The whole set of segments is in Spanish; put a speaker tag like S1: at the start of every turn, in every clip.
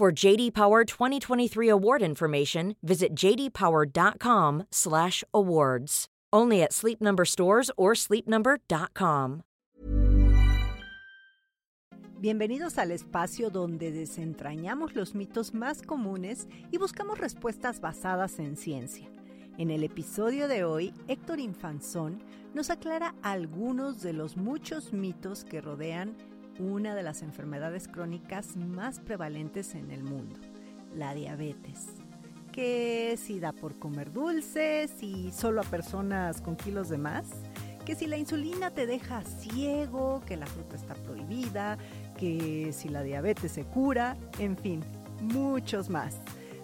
S1: For JD Power 2023 award information, visit jdpower.com/awards. Only at Sleep Number stores or sleepnumber.com.
S2: Bienvenidos al espacio donde desentrañamos los mitos más comunes y buscamos respuestas basadas en ciencia. En el episodio de hoy, Héctor Infanzón nos aclara algunos de los muchos mitos que rodean una de las enfermedades crónicas más prevalentes en el mundo, la diabetes. Que si da por comer dulces y solo a personas con kilos de más, que si la insulina te deja ciego, que la fruta está prohibida, que si la diabetes se cura, en fin, muchos más.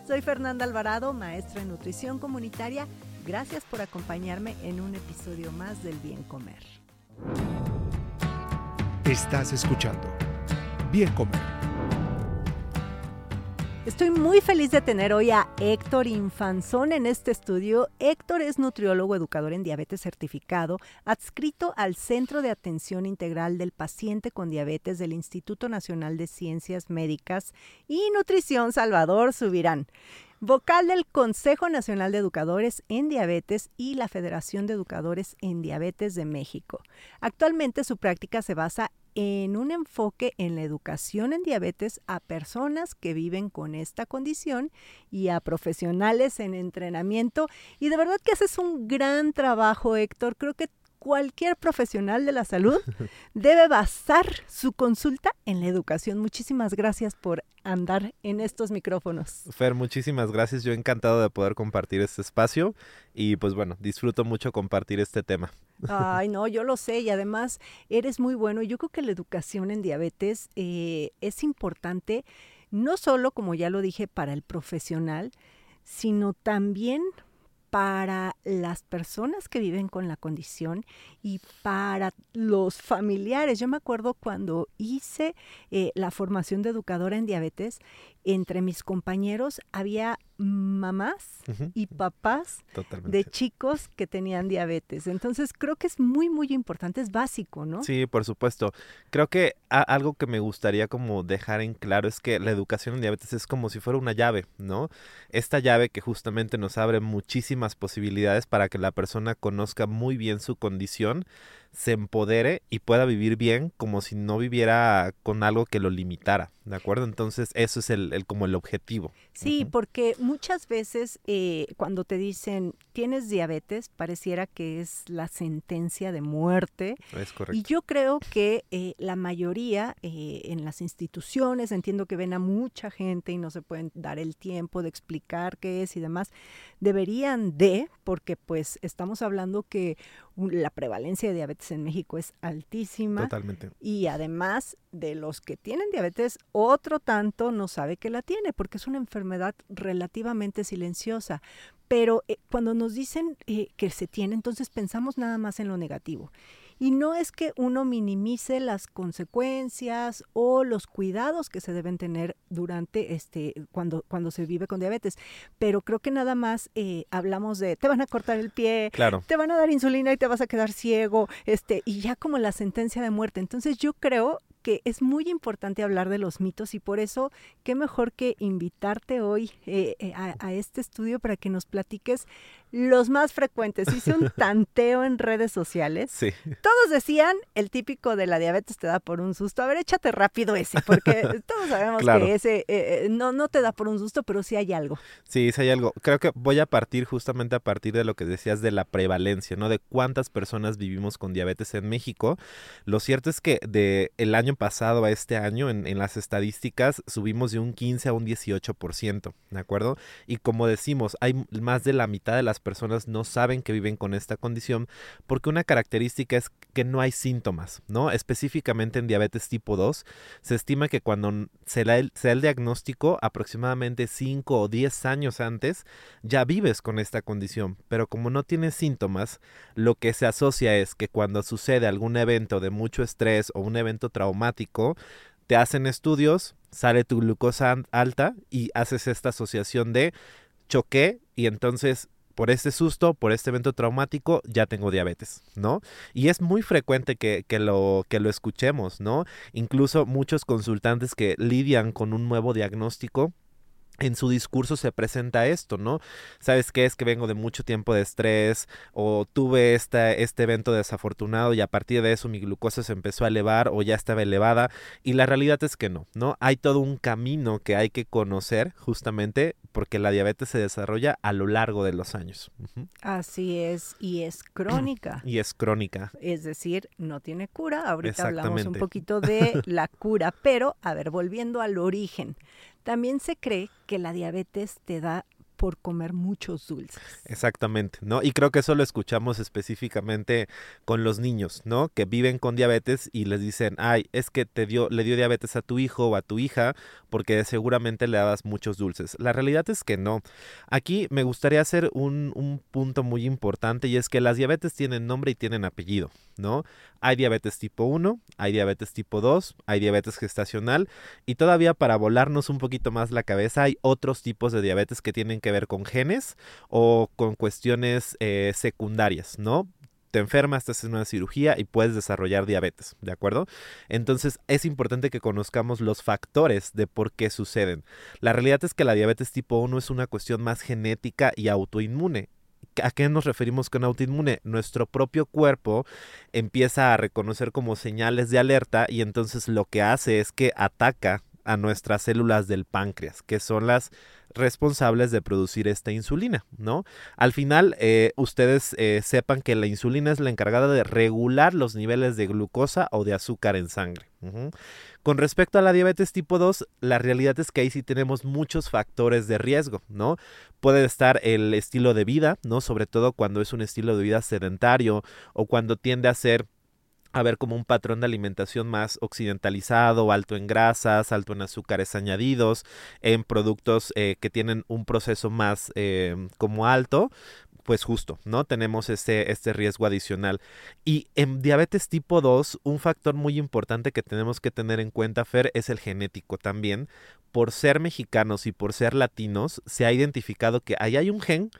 S2: Soy Fernanda Alvarado, maestra en nutrición comunitaria. Gracias por acompañarme en un episodio más del Bien Comer.
S3: Estás escuchando Bien Comer.
S2: Estoy muy feliz de tener hoy a Héctor Infanzón en este estudio. Héctor es nutriólogo educador en diabetes certificado, adscrito al Centro de Atención Integral del Paciente con Diabetes del Instituto Nacional de Ciencias Médicas y Nutrición Salvador Subirán vocal del Consejo Nacional de Educadores en Diabetes y la Federación de Educadores en Diabetes de México. Actualmente su práctica se basa en un enfoque en la educación en diabetes a personas que viven con esta condición y a profesionales en entrenamiento. Y de verdad que haces un gran trabajo, Héctor. Creo que cualquier profesional de la salud debe basar su consulta en la educación. Muchísimas gracias por andar en estos micrófonos.
S4: Fer, muchísimas gracias. Yo encantado de poder compartir este espacio y pues bueno, disfruto mucho compartir este tema.
S2: Ay, no, yo lo sé y además eres muy bueno. Yo creo que la educación en diabetes eh, es importante, no solo, como ya lo dije, para el profesional, sino también para las personas que viven con la condición y para los familiares. Yo me acuerdo cuando hice eh, la formación de educadora en diabetes, entre mis compañeros había mamás y papás de chicos que tenían diabetes. Entonces creo que es muy, muy importante, es básico, ¿no?
S4: Sí, por supuesto. Creo que algo que me gustaría como dejar en claro es que la educación en diabetes es como si fuera una llave, ¿no? Esta llave que justamente nos abre muchísimas posibilidades para que la persona conozca muy bien su condición se empodere y pueda vivir bien como si no viviera con algo que lo limitara, ¿de acuerdo? Entonces eso es el, como el objetivo.
S2: Sí, porque muchas veces eh, cuando te dicen tienes diabetes, pareciera que es la sentencia de muerte.
S4: Es correcto.
S2: Y yo creo que eh, la mayoría eh, en las instituciones, entiendo que ven a mucha gente y no se pueden dar el tiempo de explicar qué es y demás, deberían de, porque pues estamos hablando que la prevalencia de diabetes en México es altísima.
S4: Totalmente.
S2: Y además de los que tienen diabetes, otro tanto no sabe que la tiene, porque es una enfermedad relativamente silenciosa. Pero eh, cuando nos dicen eh, que se tiene, entonces pensamos nada más en lo negativo. Y no es que uno minimice las consecuencias o los cuidados que se deben tener durante este cuando, cuando se vive con diabetes, pero creo que nada más eh, hablamos de te van a cortar el pie,
S4: claro.
S2: te van a dar insulina y te vas a quedar ciego, este, y ya como la sentencia de muerte. Entonces yo creo que es muy importante hablar de los mitos y por eso qué mejor que invitarte hoy eh, eh, a, este estudio para que nos platiques los más frecuentes. Hice un tanteo en redes sociales.
S4: Sí.
S2: Todos decían el típico de la diabetes te da por un susto. A ver, échate rápido ese, porque todos sabemos que ese eh, no, no te da por un susto, pero sí hay algo.
S4: Sí, sí hay algo. Creo que voy a partir justamente a partir de lo que decías de la prevalencia, ¿no? De cuántas personas vivimos con diabetes en México. Lo cierto es que de el año pasado a este año en, en, las estadísticas subimos de un 15 a un 18%, ¿de acuerdo? Y como decimos, hay más de la mitad de las personas no saben que viven con esta condición porque una característica es que no hay síntomas, ¿no? Específicamente en diabetes tipo 2, se estima que cuando se da el, se da el diagnóstico aproximadamente 5 o 10 años antes, ya vives con esta condición, pero como no tienes síntomas, lo que se asocia es que cuando sucede algún evento de mucho estrés o un evento traumático, te hacen estudios, sale tu glucosa alta y haces esta asociación de choqué y entonces por este susto, por este evento traumático, ya tengo diabetes, ¿no? Y es muy frecuente que, que, lo, que lo escuchemos, ¿no? Incluso muchos consultantes que lidian con un nuevo diagnóstico en su discurso se presenta esto, ¿no? ¿Sabes qué? Es que vengo de mucho tiempo de estrés o tuve esta, este evento desafortunado y a partir de eso mi glucosa se empezó a elevar o ya estaba elevada y la realidad es que no, ¿no? Hay todo un camino que hay que conocer justamente porque la diabetes se desarrolla a lo largo de los años. Uh -huh.
S2: Así es, y es crónica.
S4: y es crónica.
S2: Es decir, no tiene cura. Ahorita hablamos un poquito de la cura, pero a ver, volviendo al origen. También se cree que la diabetes te da por comer muchos dulces.
S4: Exactamente, ¿no? Y creo que eso lo escuchamos específicamente con los niños, ¿no? Que viven con diabetes y les dicen, ay, es que te dio, le dio diabetes a tu hijo o a tu hija porque seguramente le dabas muchos dulces. La realidad es que no. Aquí me gustaría hacer un, un punto muy importante y es que las diabetes tienen nombre y tienen apellido, ¿no? Hay diabetes tipo 1, hay diabetes tipo 2, hay diabetes gestacional y todavía para volarnos un poquito más la cabeza hay otros tipos de diabetes que tienen que ver con genes o con cuestiones eh, secundarias, ¿no? te enfermas, te haces una cirugía y puedes desarrollar diabetes, ¿de acuerdo? Entonces es importante que conozcamos los factores de por qué suceden. La realidad es que la diabetes tipo 1 es una cuestión más genética y autoinmune. ¿A qué nos referimos con autoinmune? Nuestro propio cuerpo empieza a reconocer como señales de alerta y entonces lo que hace es que ataca a nuestras células del páncreas, que son las responsables de producir esta insulina, ¿no? Al final, eh, ustedes eh, sepan que la insulina es la encargada de regular los niveles de glucosa o de azúcar en sangre. Con respecto a la diabetes tipo 2, la realidad es que ahí sí tenemos muchos factores de riesgo, ¿no? Puede estar el estilo de vida, ¿no? Sobre todo cuando es un estilo de vida sedentario o cuando tiende a ser a ver como un patrón de alimentación más occidentalizado, alto en grasas, alto en azúcares añadidos, en productos eh, que tienen un proceso más eh, como alto, pues justo, ¿no? Tenemos este, este riesgo adicional. Y en diabetes tipo 2, un factor muy importante que tenemos que tener en cuenta, Fer, es el genético también. Por ser mexicanos y por ser latinos, se ha identificado que ahí hay un gen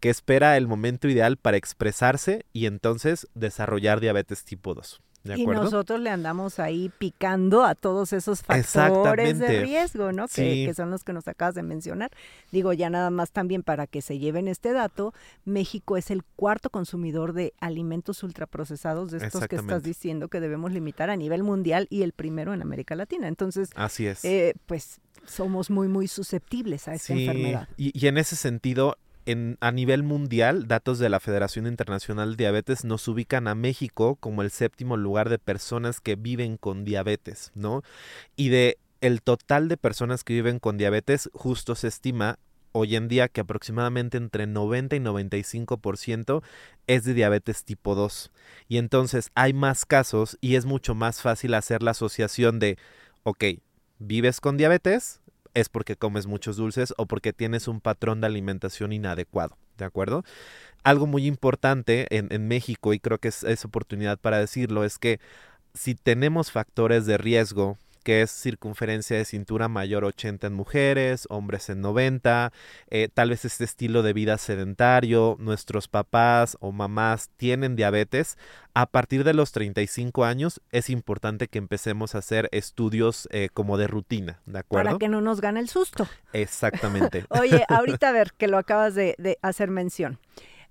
S4: que espera el momento ideal para expresarse y entonces desarrollar diabetes tipo 2.
S2: Y nosotros le andamos ahí picando a todos esos factores de riesgo, ¿no? Sí. Que, que, son los que nos acabas de mencionar. Digo, ya nada más también para que se lleven este dato, México es el cuarto consumidor de alimentos ultraprocesados de estos que estás diciendo que debemos limitar a nivel mundial y el primero en América Latina. Entonces,
S4: así es.
S2: Eh, pues somos muy, muy susceptibles a esta
S4: sí.
S2: enfermedad.
S4: Y, y en ese sentido, a nivel mundial, datos de la Federación Internacional de Diabetes nos ubican a México como el séptimo lugar de personas que viven con diabetes, ¿no? Y de el total de personas que viven con diabetes, justo se estima hoy en día que aproximadamente entre 90 y 95% es de diabetes tipo 2. Y entonces hay más casos y es mucho más fácil hacer la asociación de, ok, vives con diabetes, es porque comes muchos dulces o porque tienes un patrón de alimentación inadecuado, ¿de acuerdo? Algo muy importante en, en México, y creo que es, es oportunidad para decirlo, es que si tenemos factores de riesgo que es circunferencia de cintura mayor 80 en mujeres, hombres en 90, eh, tal vez este estilo de vida sedentario, nuestros papás o mamás tienen diabetes, a partir de los 35 años es importante que empecemos a hacer estudios eh, como de rutina, ¿de acuerdo?
S2: Para que no nos gane el susto.
S4: Exactamente.
S2: Oye, ahorita a ver, que lo acabas de, de hacer mención.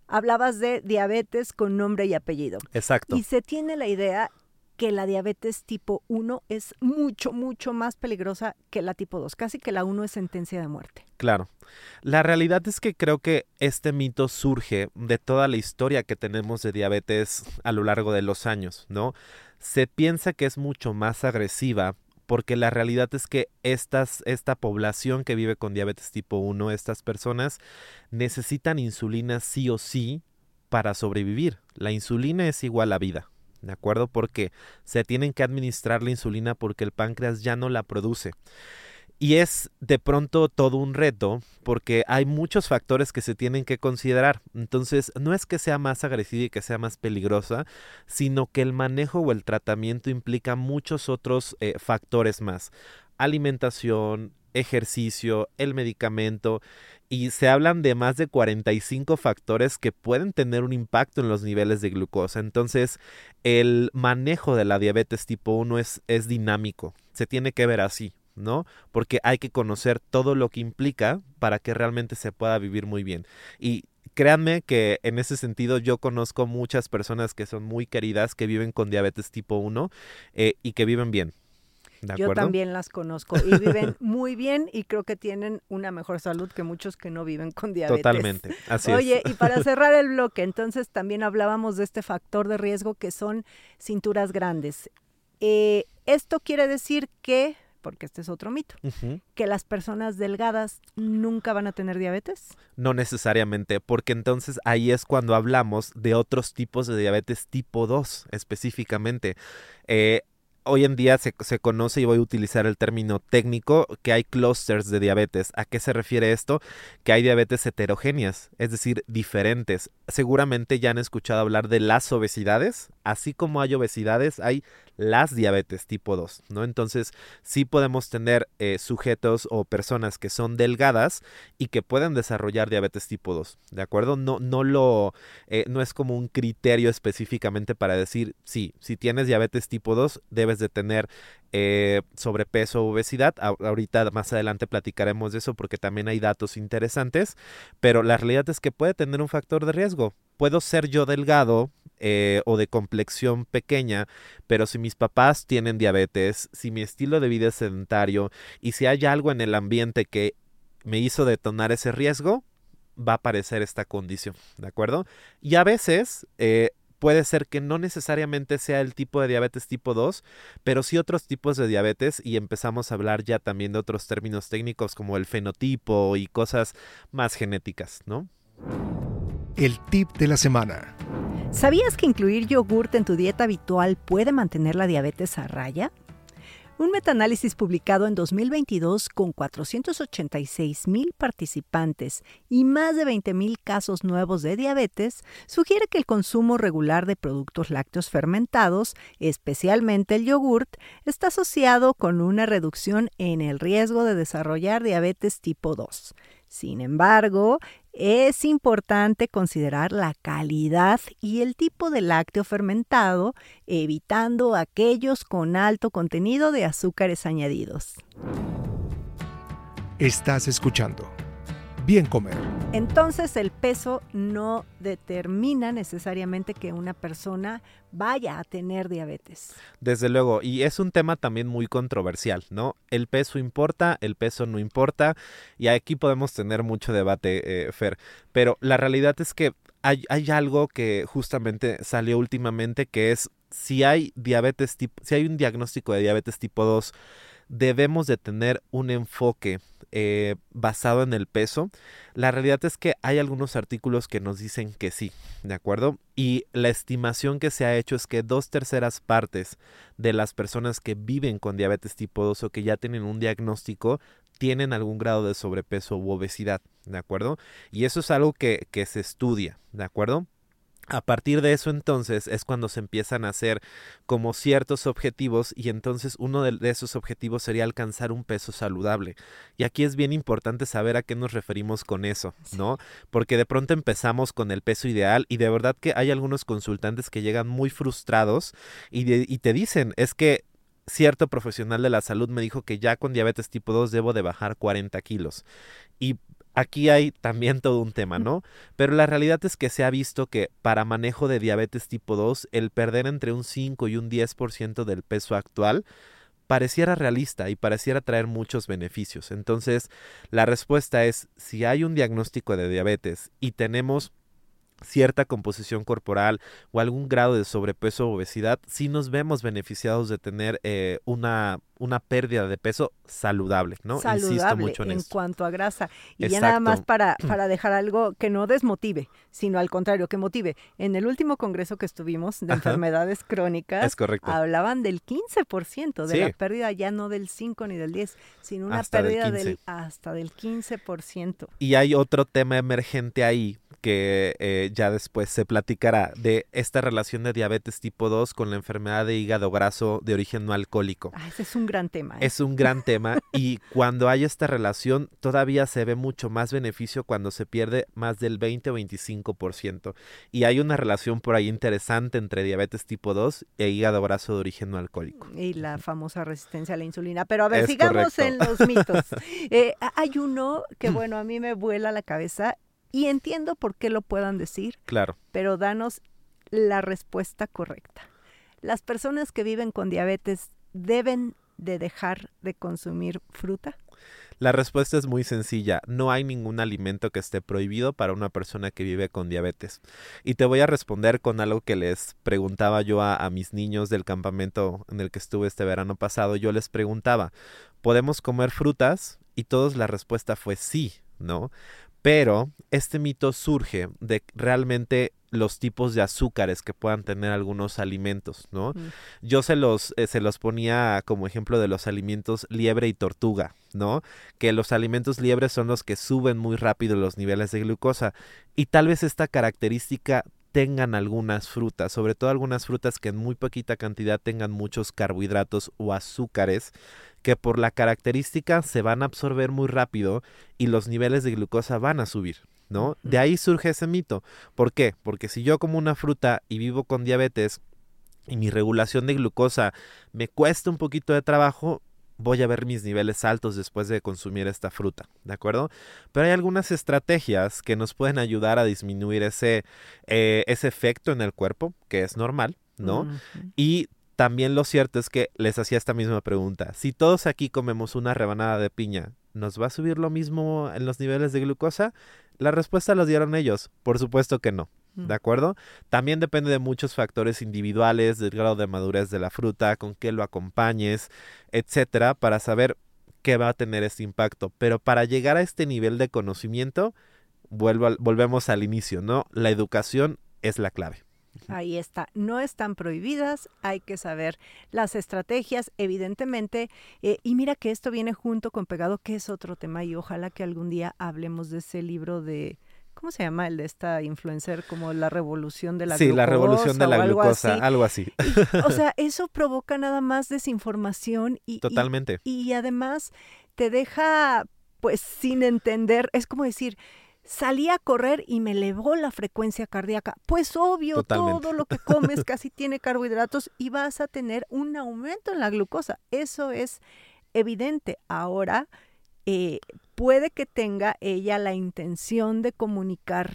S2: Hablabas de diabetes con nombre y apellido.
S4: Exacto.
S2: Y se tiene la idea que la diabetes tipo 1 es mucho, mucho más peligrosa que la tipo 2, casi que la 1 es sentencia de muerte.
S4: Claro. La realidad es que creo que este mito surge de toda la historia que tenemos de diabetes a lo largo de los años, ¿no? Se piensa que es mucho más agresiva porque la realidad es que esta población que vive con diabetes tipo 1, estas personas necesitan insulina sí o sí para sobrevivir. La insulina es igual a vida, ¿de acuerdo? Porque se tienen que administrar la insulina porque el páncreas ya no la produce. Y es de pronto todo un reto porque hay muchos factores que se tienen que considerar. Entonces, no es que sea más agresiva y que sea más peligrosa, sino que el manejo o el tratamiento implica muchos otros eh, factores más. Alimentación, ejercicio, el medicamento y se hablan de más de 45 factores que pueden tener un impacto en los niveles de glucosa. Entonces, el manejo de la diabetes tipo 1 es, es dinámico, se tiene que ver así. ¿no? Porque hay que conocer todo lo que implica para que realmente se pueda vivir muy bien. Y créanme que en ese sentido yo conozco muchas personas que son muy queridas, que viven con diabetes tipo 1 eh, y que viven bien.
S2: Yo también las conozco y viven muy bien y creo que tienen una mejor salud que muchos que no viven con diabetes.
S4: Totalmente, así
S2: Oye, y para cerrar el bloque, entonces también hablábamos de este factor de riesgo que son cinturas grandes. Eh, esto quiere decir que porque este es otro mito, que las personas delgadas nunca van a tener diabetes.
S4: No necesariamente, porque entonces ahí es cuando hablamos de otros tipos de diabetes tipo 2 específicamente. Eh, hoy en día se, se, conoce, y voy a utilizar el término técnico, que hay clusters de diabetes. ¿A qué se refiere esto? Que hay diabetes heterogéneas, es decir, diferentes. Seguramente ya han escuchado hablar de las obesidades. Así como hay obesidades, hay las diabetes tipo 2, ¿no? Entonces, sí podemos tener eh, sujetos o personas que son delgadas y que pueden desarrollar diabetes tipo 2, ¿de acuerdo? No, no lo, eh, no es como un criterio específicamente para decir, sí, si tienes diabetes tipo 2, debes de tener eh, sobrepeso o obesidad. ahorita más adelante platicaremos de eso porque también hay datos interesantes, pero la realidad es que puede tener un factor de riesgo. Puedo ser yo delgado, eh, o de complexión pequeña, pero si mis papás tienen diabetes, si mi estilo de vida es sedentario y si hay algo en el ambiente que me hizo detonar ese riesgo, va a aparecer esta condición, ¿de acuerdo? Y a veces eh, puede ser que no necesariamente sea el tipo de diabetes tipo 2, pero sí otros tipos de diabetes y empezamos a hablar ya también de otros términos técnicos como el fenotipo y cosas más genéticas, ¿no?
S3: El tip de la semana.
S2: ¿Sabías que incluir yogurt en tu dieta habitual puede mantener la diabetes a raya? Un metaanálisis publicado en 2022 con 486 mil participantes y más de 20 mil casos nuevos de diabetes sugiere que el consumo regular de productos lácteos fermentados, especialmente el yogurt, está asociado con una reducción en el riesgo de desarrollar diabetes tipo 2. Sin embargo, es importante considerar la calidad y el tipo de lácteo fermentado, evitando aquellos con alto contenido de azúcares añadidos.
S3: Estás escuchando bien comer.
S2: Entonces el peso no determina necesariamente que una persona vaya a tener diabetes.
S4: Desde luego, y es un tema también muy controversial, ¿no? El peso importa, el peso no importa, y aquí podemos tener mucho debate, eh, Fer, pero la realidad es que hay, hay algo que justamente salió últimamente que es si hay diabetes tipo, si hay un diagnóstico de diabetes tipo 2, debemos de tener un enfoque eh, basado en el peso, la realidad es que hay algunos artículos que nos dicen que sí, ¿de acuerdo? Y la estimación que se ha hecho es que dos terceras partes de las personas que viven con diabetes tipo 2 o que ya tienen un diagnóstico tienen algún grado de sobrepeso u obesidad, ¿de acuerdo? Y eso es algo que, que se estudia, ¿de acuerdo? A partir de eso entonces es cuando se empiezan a hacer como ciertos objetivos y entonces uno de, esos objetivos sería alcanzar un peso saludable. Y aquí es bien importante saber a qué nos referimos con eso, ¿no? Porque de pronto empezamos con el peso ideal y de verdad que hay algunos consultantes que llegan muy frustrados y, y te dicen, es que cierto profesional de la salud me dijo que ya con diabetes tipo 2 debo de bajar 40 kilos. Y aquí hay también todo un tema, ¿no? Pero la realidad es que se ha visto que para manejo de diabetes tipo 2, el perder entre un 5 y un 10% del peso actual pareciera realista y pareciera traer muchos beneficios. Entonces, la respuesta es, si hay un diagnóstico de diabetes y tenemos cierta composición corporal o algún grado de sobrepeso o obesidad, sí nos vemos beneficiados de tener eh, una, una pérdida de peso saludable, ¿no?
S2: Saludable Insisto mucho en, en cuanto a grasa. Y ya nada más para, para dejar algo que no desmotive, sino al contrario, que motive. En el último congreso que estuvimos de enfermedades crónicas, hablaban del 15% de la pérdida, ya no del 5 ni del 10, sino una pérdida del, hasta del 15%.
S4: Y hay otro tema emergente ahí que eh, ya después se platicará de esta relación de diabetes tipo 2 con la enfermedad de hígado graso de origen no alcohólico.
S2: Ah, ese es un gran tema.
S4: ¿eh? Es un gran tema y cuando hay esta relación todavía se ve mucho más beneficio cuando se pierde más del 20 o 25%. Y hay una relación por ahí interesante entre diabetes tipo 2 e hígado graso de origen no alcohólico.
S2: Y la famosa resistencia a la insulina. Pero a ver, sigamos en los mitos. Eh, hay uno que, bueno, a mí me vuela la cabeza y entiendo por qué lo puedan decir.
S4: Claro.
S2: Pero danos la respuesta correcta. ¿Las personas que viven con diabetes deben de dejar de consumir fruta?
S4: La respuesta es muy sencilla. No hay ningún alimento que esté prohibido para una persona que vive con diabetes. Y te voy a responder con algo que les preguntaba yo a, a, mis niños del campamento en el que estuve este verano pasado. Yo les preguntaba, ¿podemos comer frutas? Y todos la respuesta fue sí, ¿no? Pero este mito surge de realmente los tipos de azúcares que puedan tener algunos alimentos, ¿no? Mm. Yo se los, eh, se los ponía como ejemplo de los alimentos liebre y tortuga, ¿no? Que los alimentos liebres son los que suben muy rápido los niveles de glucosa y tal vez esta característica tengan algunas frutas, sobre todo algunas frutas que en muy poquita cantidad tengan muchos carbohidratos o azúcares que por la característica se van a absorber muy rápido y los niveles de glucosa van a subir, ¿no? De ahí surge ese mito. ¿Por qué? Porque si yo como una fruta y vivo con diabetes y mi regulación de glucosa me cuesta un poquito de trabajo, voy a ver mis niveles altos después de consumir esta fruta, ¿de acuerdo? Pero hay algunas estrategias que nos pueden ayudar a disminuir ese, eh, ese efecto en el cuerpo, que es normal, ¿no? Y también lo cierto es que les hacía esta misma pregunta. Si todos aquí comemos una rebanada de piña, ¿nos va a subir lo mismo en los niveles de glucosa? La respuesta la dieron ellos. Por supuesto que no. ¿De acuerdo? También depende de muchos factores individuales, del grado de madurez de la fruta, con qué lo acompañes, etcétera, para saber qué va a tener este impacto. Pero para llegar a este nivel de conocimiento, vuelvo volvemos al inicio, ¿no? La educación es la clave.
S2: Ahí está, no están prohibidas, hay que saber las estrategias, evidentemente, eh, y mira que esto viene junto con pegado, que es otro tema, y ojalá que algún día hablemos de ese libro de, ¿cómo se llama? El de esta influencer, como la revolución de la
S4: sí,
S2: glucosa.
S4: Sí, la revolución de la glucosa, algo así.
S2: o sea, eso provoca nada más desinformación y...
S4: Totalmente.
S2: y además te deja, pues, sin entender, es como decir salí a correr y me elevó la frecuencia cardíaca. Pues obvio, todo lo que comes casi tiene carbohidratos y vas a tener un aumento en la glucosa. Eso es evidente. Ahora, eh, puede que tenga ella la intención de comunicar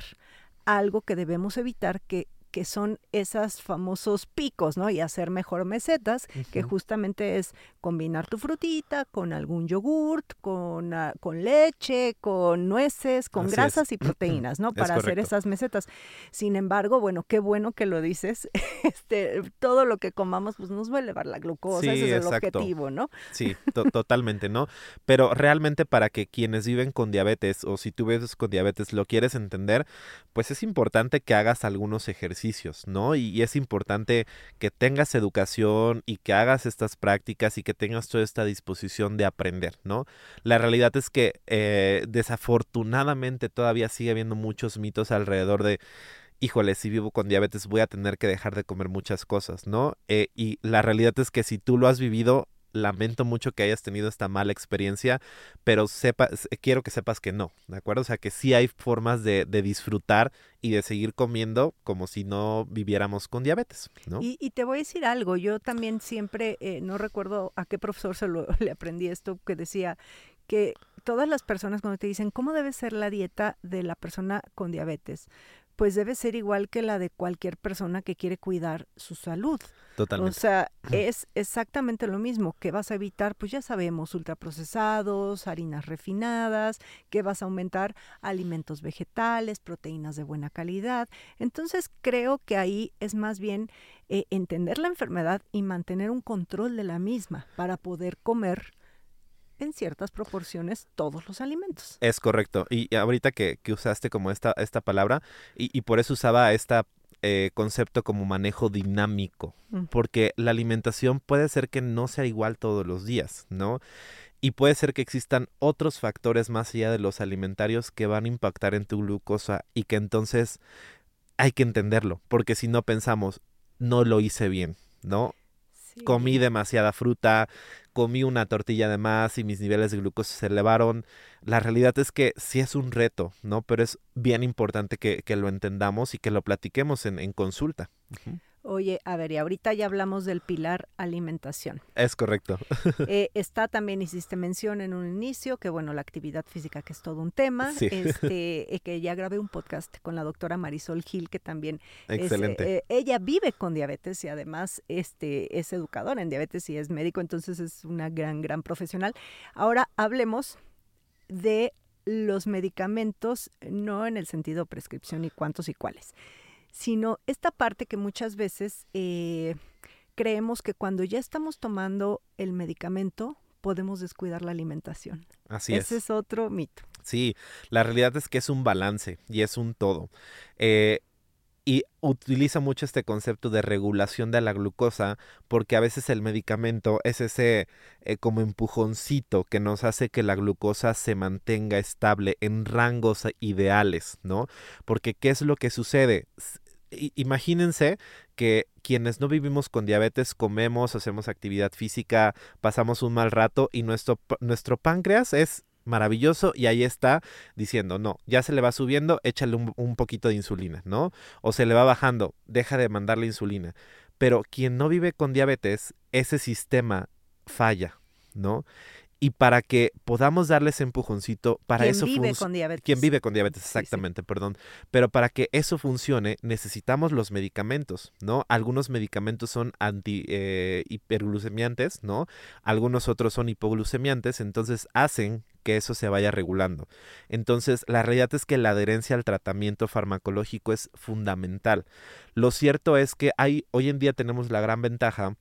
S2: algo que debemos evitar, que que son esos famosos picos, ¿no? Y hacer mejor mesetas, que justamente es combinar tu frutita con algún yogurt, con, ah, con leche, con nueces, con grasas y proteínas, ¿no? Para hacer esas mesetas. Sin embargo, bueno, qué bueno que lo dices. Este, todo lo que comamos, pues nos va a elevar la glucosa, ese es el objetivo, ¿no?
S4: Sí, totalmente, ¿no? Pero realmente para que quienes viven con diabetes o si tú vives con diabetes lo quieres entender, pues es importante que hagas algunos ejercicios ¿no? Y, es importante que tengas educación y que hagas estas prácticas y que tengas toda esta disposición de aprender, ¿no? La realidad es que eh, desafortunadamente todavía sigue habiendo muchos mitos alrededor de híjole, si vivo con diabetes voy a tener que dejar de comer muchas cosas, ¿no? Eh, y la realidad es que si tú lo has vivido, lamento mucho que hayas tenido esta mala experiencia, pero sepa, quiero que sepas que no, ¿de acuerdo? O sea, que sí hay formas de, disfrutar y de seguir comiendo como si no viviéramos con diabetes, ¿no?
S2: Y, y te voy a decir algo, yo también siempre, eh, no recuerdo a qué profesor se lo, le aprendí esto, que decía que todas las personas cuando te dicen cómo debe ser la dieta de la persona con diabetes, pues debe ser igual que la de cualquier persona que quiere cuidar su salud.
S4: Totalmente.
S2: O sea, es exactamente lo mismo. que vas a evitar? Pues ya sabemos, ultraprocesados, harinas refinadas, que vas a aumentar alimentos vegetales, proteínas de buena calidad. Entonces creo que ahí es más bien eh, entender la enfermedad y mantener un control de la misma para poder comer en ciertas proporciones todos los alimentos.
S4: Es correcto. Y ahorita que, usaste como esta, esta palabra, y, por eso usaba este concepto como manejo dinámico, mm. porque la alimentación puede ser que no sea igual todos los días, ¿no? Y puede ser que existan otros factores más allá de los alimentarios que van a impactar en tu glucosa y que entonces hay que entenderlo, porque si no pensamos, no lo hice bien, ¿no? Comí demasiada fruta, comí una tortilla de más y mis niveles de glucosa se elevaron. La realidad es que sí es un reto, ¿no? Pero es bien importante que, lo entendamos y que lo platiquemos en, en consulta.
S2: Oye, a ver, y ahorita ya hablamos del pilar alimentación.
S4: Es correcto.
S2: Eh, está también, hiciste mención en un inicio, que bueno, la actividad física que es todo un tema.
S4: Sí.
S2: Este, eh, que ya grabé un podcast con la doctora Marisol Gil, que también
S4: Excelente.
S2: Eh, ella vive con diabetes y además este, es educadora en diabetes y es médico, entonces es una gran, gran profesional. Ahora hablemos de los medicamentos, no en el sentido prescripción y cuántos y cuáles, sino esta parte que muchas veces eh, creemos que cuando ya estamos tomando el medicamento podemos descuidar la alimentación.
S4: Así
S2: Ese es. otro mito.
S4: Sí, la realidad es que es un balance y es un todo. Eh, y utiliza mucho este concepto de regulación de la glucosa porque a veces el medicamento es ese eh, como empujoncito que nos hace que la glucosa se mantenga estable en rangos ideales, ¿no? Porque ¿qué es lo que sucede? imagínense que quienes no vivimos con diabetes comemos, hacemos actividad física, pasamos un mal rato y nuestro, nuestro páncreas es maravilloso y ahí está diciendo, no, ya se le va subiendo, échale un, poquito de insulina, ¿no? O se le va bajando, deja de mandarle insulina. Pero quien no vive con diabetes, ese sistema falla, ¿no? y para que podamos darle ese empujoncito, para eso
S2: vive con diabetes.
S4: Quien vive con diabetes, exactamente, perdón. Pero para que eso funcione, necesitamos los medicamentos, ¿no? Algunos medicamentos son anti eh, ¿no? Algunos otros son hipoglucemiantes, entonces hacen que eso se vaya regulando. Entonces, la realidad es que la adherencia al tratamiento farmacológico es fundamental. Lo cierto es que hay, hoy en día tenemos la gran ventaja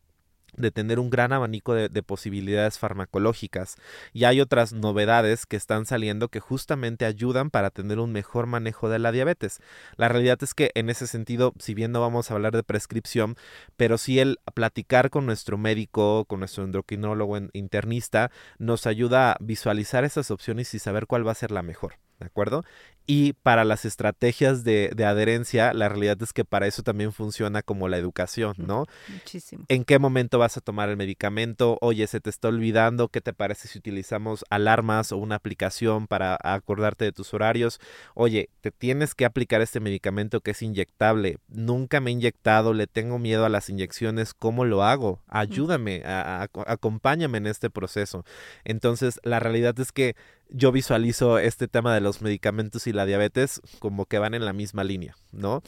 S4: de tener un gran abanico de, posibilidades farmacológicas y hay otras novedades que están saliendo que justamente ayudan para tener un mejor manejo de la diabetes. La realidad es que en ese sentido, si bien no vamos a hablar de prescripción, pero sí el platicar con nuestro médico, con nuestro endocrinólogo internista, nos ayuda a visualizar esas opciones y saber cuál va a ser la mejor. ¿De acuerdo? Y para las estrategias de, adherencia, la realidad es que para eso también funciona como la educación, ¿no?
S2: Muchísimo.
S4: ¿En qué momento vas a tomar el medicamento? Oye, se te está olvidando, ¿qué te parece si utilizamos alarmas o una aplicación para acordarte de tus horarios? Oye, te tienes que aplicar este medicamento que es inyectable. Nunca me he inyectado, le tengo miedo a las inyecciones, ¿cómo lo hago? Ayúdame, acompáñame en este proceso. Entonces, la realidad es que yo visualizo este tema de los medicamentos y la diabetes como que van en la misma línea, ¿no?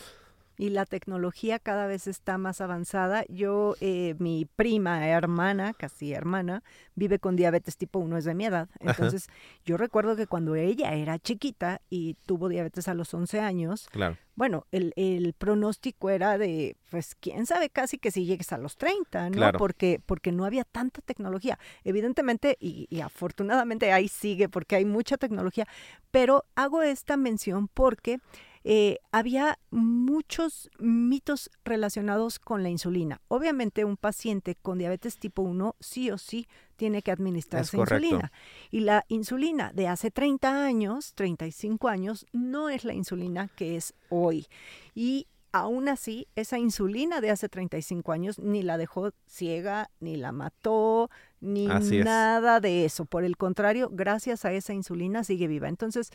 S2: Y la tecnología cada vez está más avanzada. Yo, eh, mi prima, hermana, casi hermana, vive con diabetes tipo 1, es de mi edad. Entonces, yo recuerdo que cuando ella era chiquita y tuvo diabetes a los 11 años,
S4: claro.
S2: bueno, el, el pronóstico era de, pues, quién sabe, casi que si llegues a los 30, ¿no? Porque, porque no había tanta tecnología. Evidentemente, y, y afortunadamente ahí sigue porque hay mucha tecnología, pero hago esta mención porque eh, había muchos mitos relacionados con la insulina. Obviamente un paciente con diabetes tipo 1 sí o sí tiene que administrarse insulina. Y la insulina de hace 30 años, 35 años, no es la insulina que es hoy. Y aún así, esa insulina de hace 35 años ni la dejó ciega, ni la mató, ni nada de eso. Por el contrario, gracias a esa insulina sigue viva. Entonces,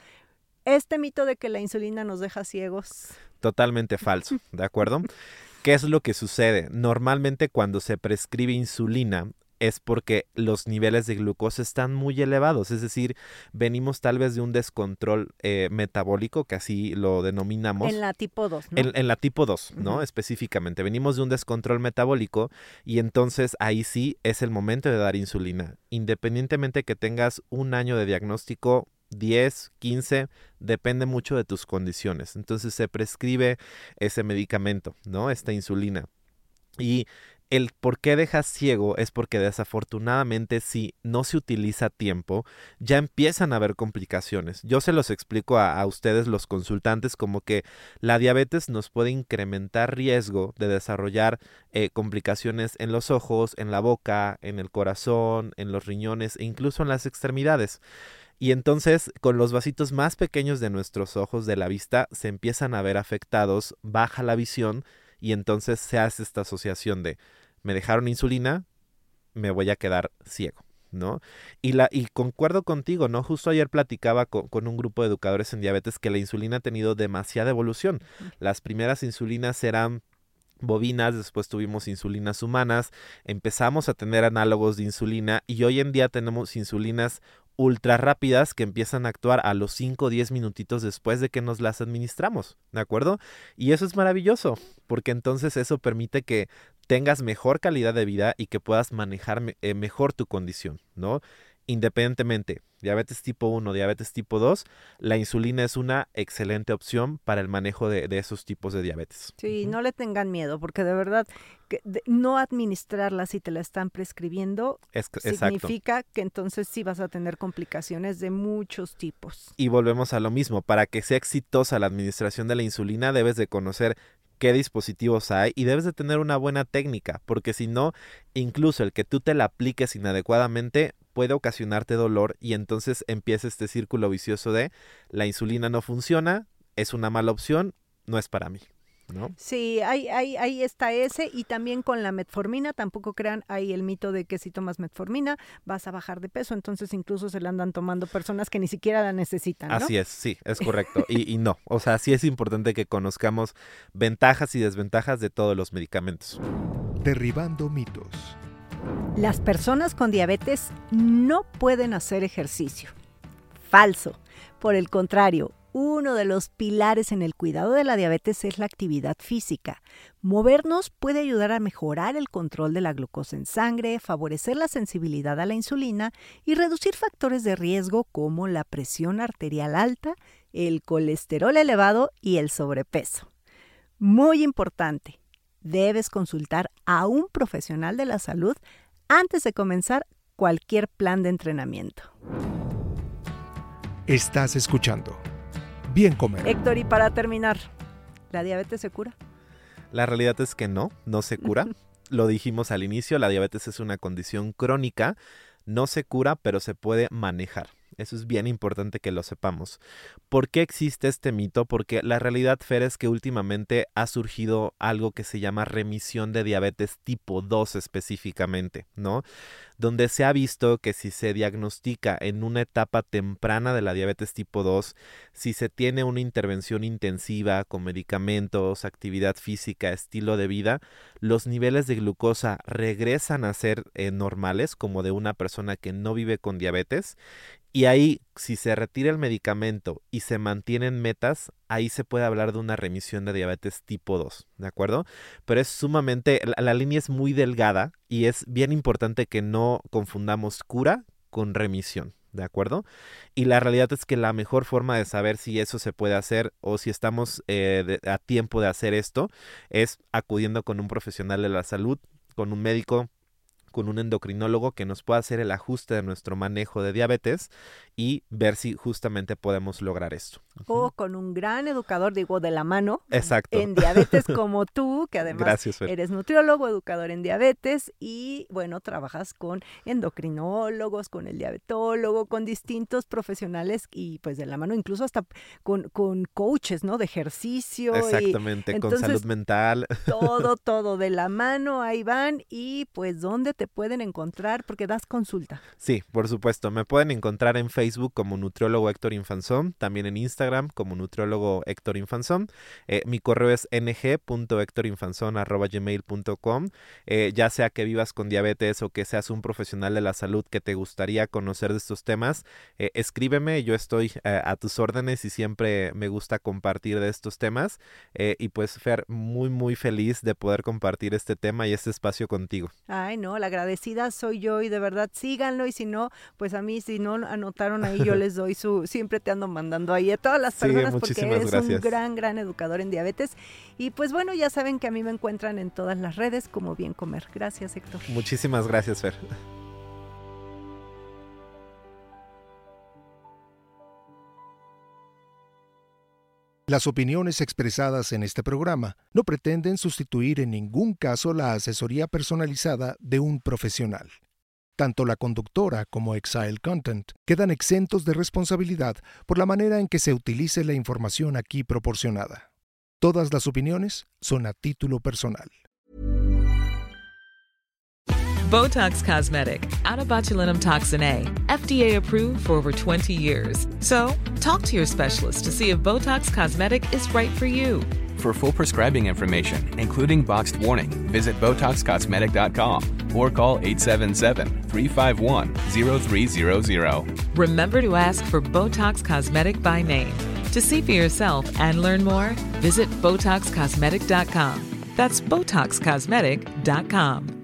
S2: este mito de que la insulina nos deja ciegos.
S4: Totalmente falso, ¿de acuerdo? ¿Qué es lo que sucede? Normalmente cuando se prescribe insulina, es porque los niveles de glucosa están muy elevados, es decir, venimos tal vez de un descontrol eh, metabólico, que así lo denominamos.
S2: En la tipo 2, ¿no?
S4: En, la tipo 2, ¿no? Específicamente, venimos de un descontrol metabólico y entonces ahí sí es el momento de dar insulina, independientemente que tengas un año de diagnóstico 10, 15, depende mucho de tus condiciones. Entonces se prescribe ese medicamento, ¿no? Esta insulina. Y el por qué dejas ciego es porque desafortunadamente si no se utiliza tiempo, ya empiezan a haber complicaciones. Yo se los explico a, ustedes los consultantes como que la diabetes nos puede incrementar riesgo de desarrollar eh, complicaciones en los ojos, en la boca, en el corazón, en los riñones e incluso en las extremidades. Y entonces, con los vasitos más pequeños de nuestros ojos de la vista, se empiezan a ver afectados, baja la visión y entonces se hace esta asociación de me dejaron insulina, me voy a quedar ciego. ¿no? Y, la, y concuerdo contigo, ¿no? Justo ayer platicaba con, con, un grupo de educadores en diabetes que la insulina ha tenido demasiada evolución. Las primeras insulinas eran bovinas, después tuvimos insulinas humanas, empezamos a tener análogos de insulina y hoy en día tenemos insulinas ultra rápidas que empiezan a actuar a los 5 o 10 minutitos después de que nos las administramos, ¿de acuerdo? Y eso es maravilloso, porque entonces eso permite que tengas mejor calidad de vida y que puedas manejar eh, mejor tu condición, ¿no? Independientemente, diabetes tipo 1, diabetes tipo 2, la insulina es una excelente opción para el manejo de, esos tipos de diabetes.
S2: Sí, no le tengan miedo, porque de verdad, que no administrarla si te la están prescribiendo significa que entonces sí vas a tener complicaciones de muchos tipos.
S4: Y volvemos a lo mismo, para que sea exitosa la administración de la insulina debes de conocer qué dispositivos hay y debes de tener una buena técnica, porque si no, incluso el que tú te la apliques inadecuadamente puede ocasionarte dolor y entonces empieza este círculo vicioso de la insulina no funciona, es una mala opción, no es para mí. ¿No?
S2: Sí, ahí, ahí, está ese y también con la metformina, tampoco crean ahí el mito de que si tomas metformina vas a bajar de peso, entonces incluso se la andan tomando personas que ni siquiera la necesitan. ¿no?
S4: Así es, sí, es correcto. y, y no, o sea, sí es importante que conozcamos ventajas y desventajas de todos los medicamentos.
S3: Derribando mitos.
S2: Las personas con diabetes no pueden hacer ejercicio. Falso. Por el contrario, uno de los pilares en el cuidado de la diabetes es la actividad física. Movernos puede ayudar a mejorar el control de la glucosa en sangre, favorecer la sensibilidad a la insulina y reducir factores de riesgo como la presión arterial alta, el colesterol elevado y el sobrepeso. Muy importante, debes consultar a un profesional de la salud antes de comenzar cualquier plan de entrenamiento.
S3: Estás escuchando bien comer.
S2: Héctor, y para terminar, ¿la diabetes se cura?
S4: La realidad es que no, no se cura. Lo dijimos al inicio, la diabetes es una condición crónica, no se cura, pero se puede manejar. Eso es bien importante que lo sepamos. ¿Por qué existe este mito? Porque la realidad, Fer, es que últimamente ha surgido algo que se llama remisión de diabetes tipo 2 específicamente, ¿no? donde se ha visto que si se diagnostica en una etapa temprana de la diabetes tipo 2, si se tiene una intervención intensiva con medicamentos, actividad física, estilo de vida, los niveles de glucosa regresan a ser eh, normales como de una persona que no vive con diabetes y ahí, si se retira el medicamento y se mantienen metas, ahí se puede hablar de una remisión de diabetes tipo 2, ¿de acuerdo? Pero es sumamente, la, línea es muy delgada y es bien importante que no confundamos cura con remisión, ¿de acuerdo? Y la realidad es que la mejor forma de saber si eso se puede hacer o si estamos eh, a tiempo de hacer esto es acudiendo con un profesional de la salud, con un médico, con un endocrinólogo que nos pueda hacer el ajuste de nuestro manejo de diabetes y ver si justamente podemos lograr esto.
S2: O con un gran educador, digo, de la mano.
S4: Exacto.
S2: En diabetes como tú, que además eres nutriólogo, educador en diabetes y, bueno, trabajas con endocrinólogos, con el diabetólogo, con distintos profesionales y pues de la mano, incluso hasta con, con coaches, ¿no? De ejercicio.
S4: Exactamente, con salud mental.
S2: Todo, todo de la mano, ahí van y pues, ¿dónde te pueden encontrar? Porque das consulta.
S4: Sí, por supuesto. Me pueden encontrar en Facebook Facebook como nutriólogo Héctor Infanzón, también en Instagram como nutriólogo Héctor Infanzón. Eh, mi correo es ng.héctorinfanzón.gmail.com eh, Ya sea que vivas con diabetes o que seas un profesional de la salud que te gustaría conocer de estos temas, eh, escríbeme, yo estoy a tus órdenes y siempre me gusta compartir de estos temas. y pues Fer, muy muy feliz de poder compartir este tema y este espacio contigo.
S2: Ay, no, la agradecida soy yo y de verdad síganlo y si no, pues a mí si no anotaron ahí yo les doy su, siempre te ando mandando ahí a todas las personas porque eres un gran, gran educador en diabetes. Y pues bueno, ya saben que a mí me encuentran en todas las redes como Bien Comer. Gracias, Héctor.
S4: Muchísimas gracias, Fer.
S3: Las opiniones expresadas en este programa no pretenden sustituir en ningún caso la asesoría personalizada de un profesional. Tanto la conductora como Exile Content quedan exentos de responsabilidad por la manera en que se utilice la información aquí proporcionada. Todas las opiniones son a título personal.
S5: Botox Cosmetic, out of botulinum toxin A, FDA approved for over 20 years. So, talk to your specialist to see if Botox Cosmetic is right for you.
S6: For full prescribing information, including boxed warning, visit BotoxCosmetic.com or call 877-351-0300.
S5: Remember to ask for Botox Cosmetic by name. To see for yourself and learn more, visit BotoxCosmetic.com. That's BotoxCosmetic.com.